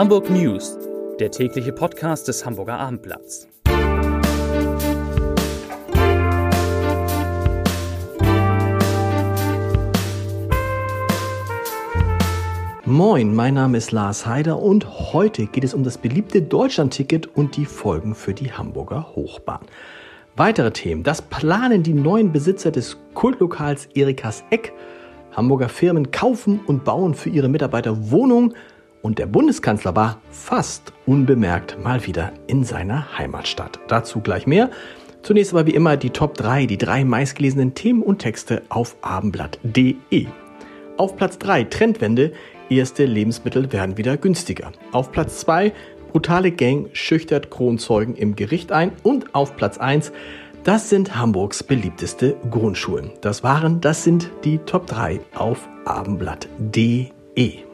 Hamburg News, der tägliche Podcast des Hamburger Abendblatts. Moin, mein Name ist Lars Heider und heute geht es um das beliebte Deutschlandticket und die Folgen für die Hamburger Hochbahn. Weitere Themen. Das planen die neuen Besitzer des Kultlokals Erikas Eck. Hamburger Firmen kaufen und bauen für ihre Mitarbeiter Wohnungen. Und der Bundeskanzler war fast unbemerkt mal wieder in seiner Heimatstadt. Dazu gleich mehr. Zunächst aber wie immer die Top 3, die drei meistgelesenen Themen und Texte auf abendblatt.de. Auf Platz 3 Trendwende, erste Lebensmittel werden wieder günstiger. Auf Platz 2 brutale Gang schüchtert Kronzeugen im Gericht ein und auf Platz 1 das sind Hamburgs beliebteste Grundschulen. Das waren, das sind die Top 3 auf abendblatt.de.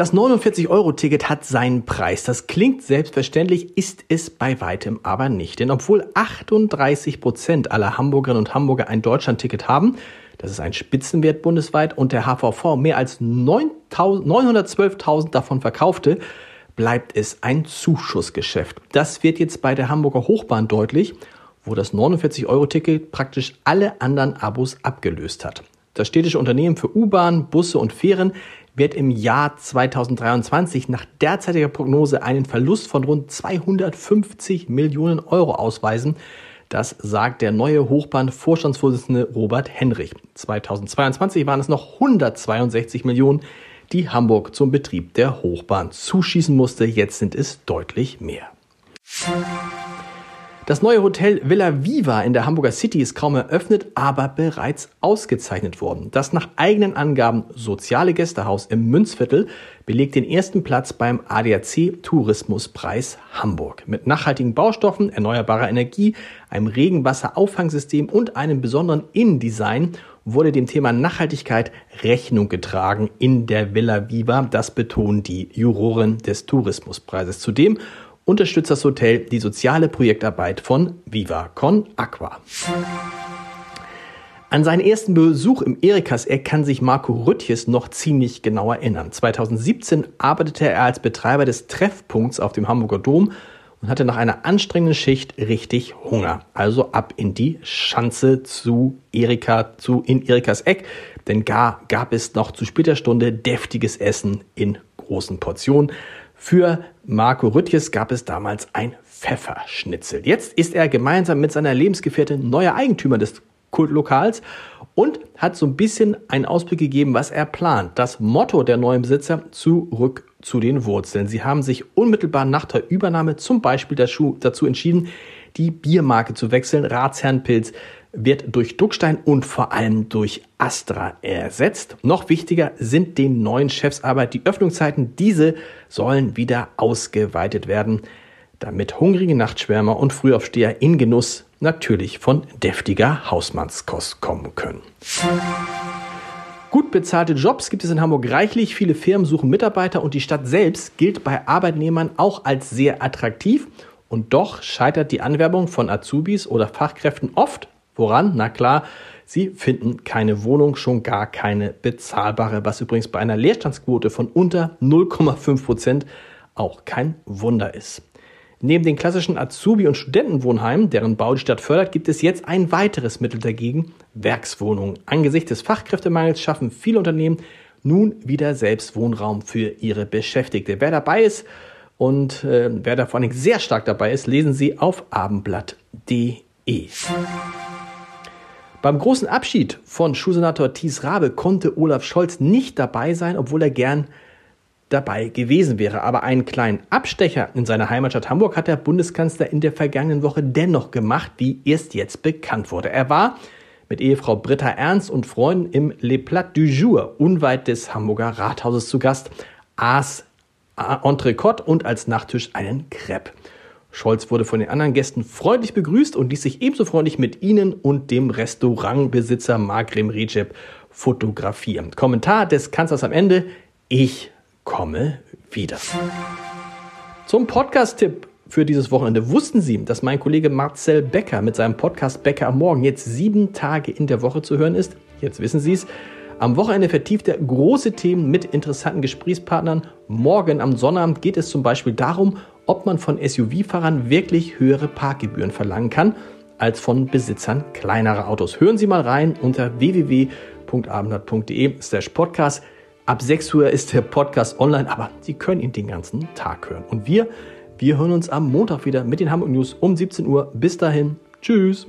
Das 49-Euro-Ticket hat seinen Preis. Das klingt selbstverständlich, ist es bei weitem aber nicht. Denn obwohl 38 Prozent aller Hamburgerinnen und Hamburger ein Deutschland-Ticket haben, das ist ein Spitzenwert bundesweit und der HVV mehr als 912.000 davon verkaufte, bleibt es ein Zuschussgeschäft. Das wird jetzt bei der Hamburger Hochbahn deutlich, wo das 49-Euro-Ticket praktisch alle anderen Abos abgelöst hat. Das städtische Unternehmen für U-Bahn, Busse und Fähren wird im Jahr 2023 nach derzeitiger Prognose einen Verlust von rund 250 Millionen Euro ausweisen. Das sagt der neue Hochbahn-Vorstandsvorsitzende Robert Henrich. 2022 waren es noch 162 Millionen, die Hamburg zum Betrieb der Hochbahn zuschießen musste. Jetzt sind es deutlich mehr. Das neue Hotel Villa Viva in der Hamburger City ist kaum eröffnet, aber bereits ausgezeichnet worden. Das nach eigenen Angaben soziale Gästehaus im Münzviertel belegt den ersten Platz beim ADAC Tourismuspreis Hamburg. Mit nachhaltigen Baustoffen, erneuerbarer Energie, einem Regenwasserauffangsystem und einem besonderen Innendesign wurde dem Thema Nachhaltigkeit Rechnung getragen in der Villa Viva. Das betonen die Juroren des Tourismuspreises. Zudem unterstützt das Hotel die soziale Projektarbeit von Viva Con Aqua. An seinen ersten Besuch im Erikas-Eck kann sich Marco Rüttjes noch ziemlich genau erinnern. 2017 arbeitete er als Betreiber des Treffpunkts auf dem Hamburger Dom und hatte nach einer anstrengenden Schicht richtig Hunger. Also ab in die Schanze zu Erika, zu in Erikas Eck, denn gar gab es noch zu später Stunde deftiges Essen in großen Portionen. Für Marco Rüttjes gab es damals ein Pfefferschnitzel. Jetzt ist er gemeinsam mit seiner Lebensgefährtin neuer Eigentümer des Kultlokals und hat so ein bisschen einen Ausblick gegeben, was er plant. Das Motto der neuen Besitzer, zurück zu den Wurzeln. Sie haben sich unmittelbar nach der Übernahme zum Beispiel dazu entschieden, die Biermarke zu wechseln. Ratsherrenpilz wird durch Duckstein und vor allem durch Astra ersetzt. Noch wichtiger sind den neuen Chefs aber die Öffnungszeiten. Diese sollen wieder ausgeweitet werden, damit hungrige Nachtschwärmer und Frühaufsteher in Genuss natürlich von deftiger Hausmannskost kommen können. Gut bezahlte Jobs gibt es in Hamburg reichlich. Viele Firmen suchen Mitarbeiter und die Stadt selbst gilt bei Arbeitnehmern auch als sehr attraktiv. Und doch scheitert die Anwerbung von Azubis oder Fachkräften oft Woran? Na klar, sie finden keine Wohnung, schon gar keine bezahlbare, was übrigens bei einer Leerstandsquote von unter 0,5 Prozent auch kein Wunder ist. Neben den klassischen Azubi- und Studentenwohnheimen, deren Bau die Stadt fördert, gibt es jetzt ein weiteres Mittel dagegen, Werkswohnungen. Angesichts des Fachkräftemangels schaffen viele Unternehmen nun wieder selbst Wohnraum für ihre Beschäftigte. Wer dabei ist und äh, wer da vor allem sehr stark dabei ist, lesen Sie auf abendblatt.de. Beim großen Abschied von Schulsenator Thies Rabe konnte Olaf Scholz nicht dabei sein, obwohl er gern dabei gewesen wäre. Aber einen kleinen Abstecher in seiner Heimatstadt Hamburg hat der Bundeskanzler in der vergangenen Woche dennoch gemacht, wie erst jetzt bekannt wurde. Er war mit Ehefrau Britta Ernst und Freunden im Le Plat du Jour unweit des Hamburger Rathauses zu Gast, aß Entrecote und als Nachtisch einen Crepe. Scholz wurde von den anderen Gästen freundlich begrüßt und ließ sich ebenso freundlich mit ihnen und dem Restaurantbesitzer Magrem Recep fotografieren. Kommentar des Kanzlers am Ende, ich komme wieder. Zum Podcast-Tipp für dieses Wochenende. Wussten Sie, dass mein Kollege Marcel Becker mit seinem Podcast Becker am Morgen jetzt sieben Tage in der Woche zu hören ist? Jetzt wissen Sie es. Am Wochenende vertieft er große Themen mit interessanten Gesprächspartnern. Morgen am Sonnabend geht es zum Beispiel darum, ob man von SUV-Fahrern wirklich höhere Parkgebühren verlangen kann als von Besitzern kleinerer Autos. Hören Sie mal rein unter www.abendblatt.de/podcast. Ab 6 Uhr ist der Podcast online, aber Sie können ihn den ganzen Tag hören. Und wir, wir hören uns am Montag wieder mit den Hamburg News um 17 Uhr. Bis dahin, tschüss.